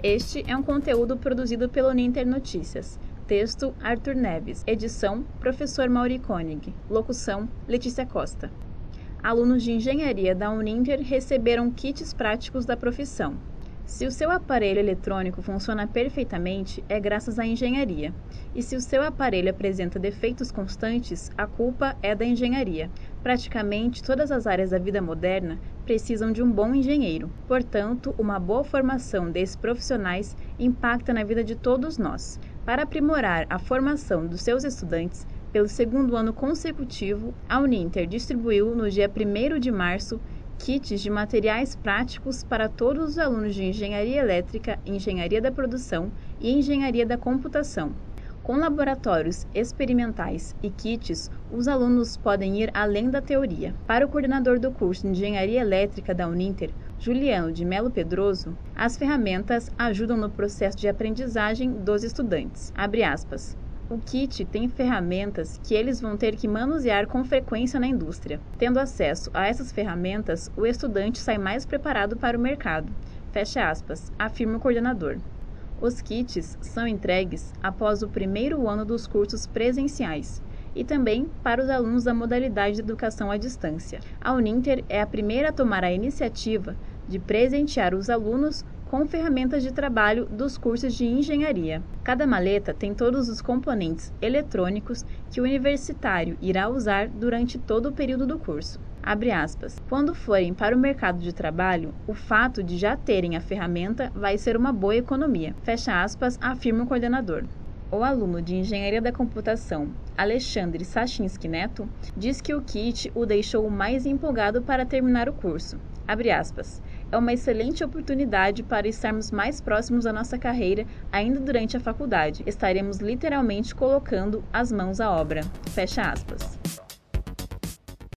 Este é um conteúdo produzido pelo Ninter Notícias. Texto Arthur Neves. Edição Professor Mauri Koenig. Locução Letícia Costa. Alunos de engenharia da Uninter receberam kits práticos da profissão. Se o seu aparelho eletrônico funciona perfeitamente, é graças à engenharia. E se o seu aparelho apresenta defeitos constantes, a culpa é da engenharia. Praticamente todas as áreas da vida moderna precisam de um bom engenheiro. Portanto, uma boa formação desses profissionais impacta na vida de todos nós. Para aprimorar a formação dos seus estudantes, pelo segundo ano consecutivo, a Uninter distribuiu no dia 1 de março kits de materiais práticos para todos os alunos de Engenharia Elétrica, Engenharia da Produção e Engenharia da Computação. Com laboratórios experimentais e kits, os alunos podem ir além da teoria. Para o coordenador do curso de Engenharia Elétrica da Uninter, Juliano de Melo Pedroso, as ferramentas ajudam no processo de aprendizagem dos estudantes. O kit tem ferramentas que eles vão ter que manusear com frequência na indústria. Tendo acesso a essas ferramentas, o estudante sai mais preparado para o mercado. Fecha aspas, afirma o coordenador. Os kits são entregues após o primeiro ano dos cursos presenciais e também para os alunos da modalidade de educação à distância. A Uninter é a primeira a tomar a iniciativa de presentear os alunos com ferramentas de trabalho dos cursos de engenharia. Cada maleta tem todos os componentes eletrônicos que o universitário irá usar durante todo o período do curso. Quando forem para o mercado de trabalho, o fato de já terem a ferramenta vai ser uma boa economia. Fecha aspas, afirma o coordenador. O aluno de Engenharia da Computação, Alexandre Sachinski Neto, diz que o kit o deixou mais empolgado para terminar o curso. Aspas. É uma excelente oportunidade para estarmos mais próximos da nossa carreira ainda durante a faculdade. Estaremos literalmente colocando as mãos à obra. Fecha aspas.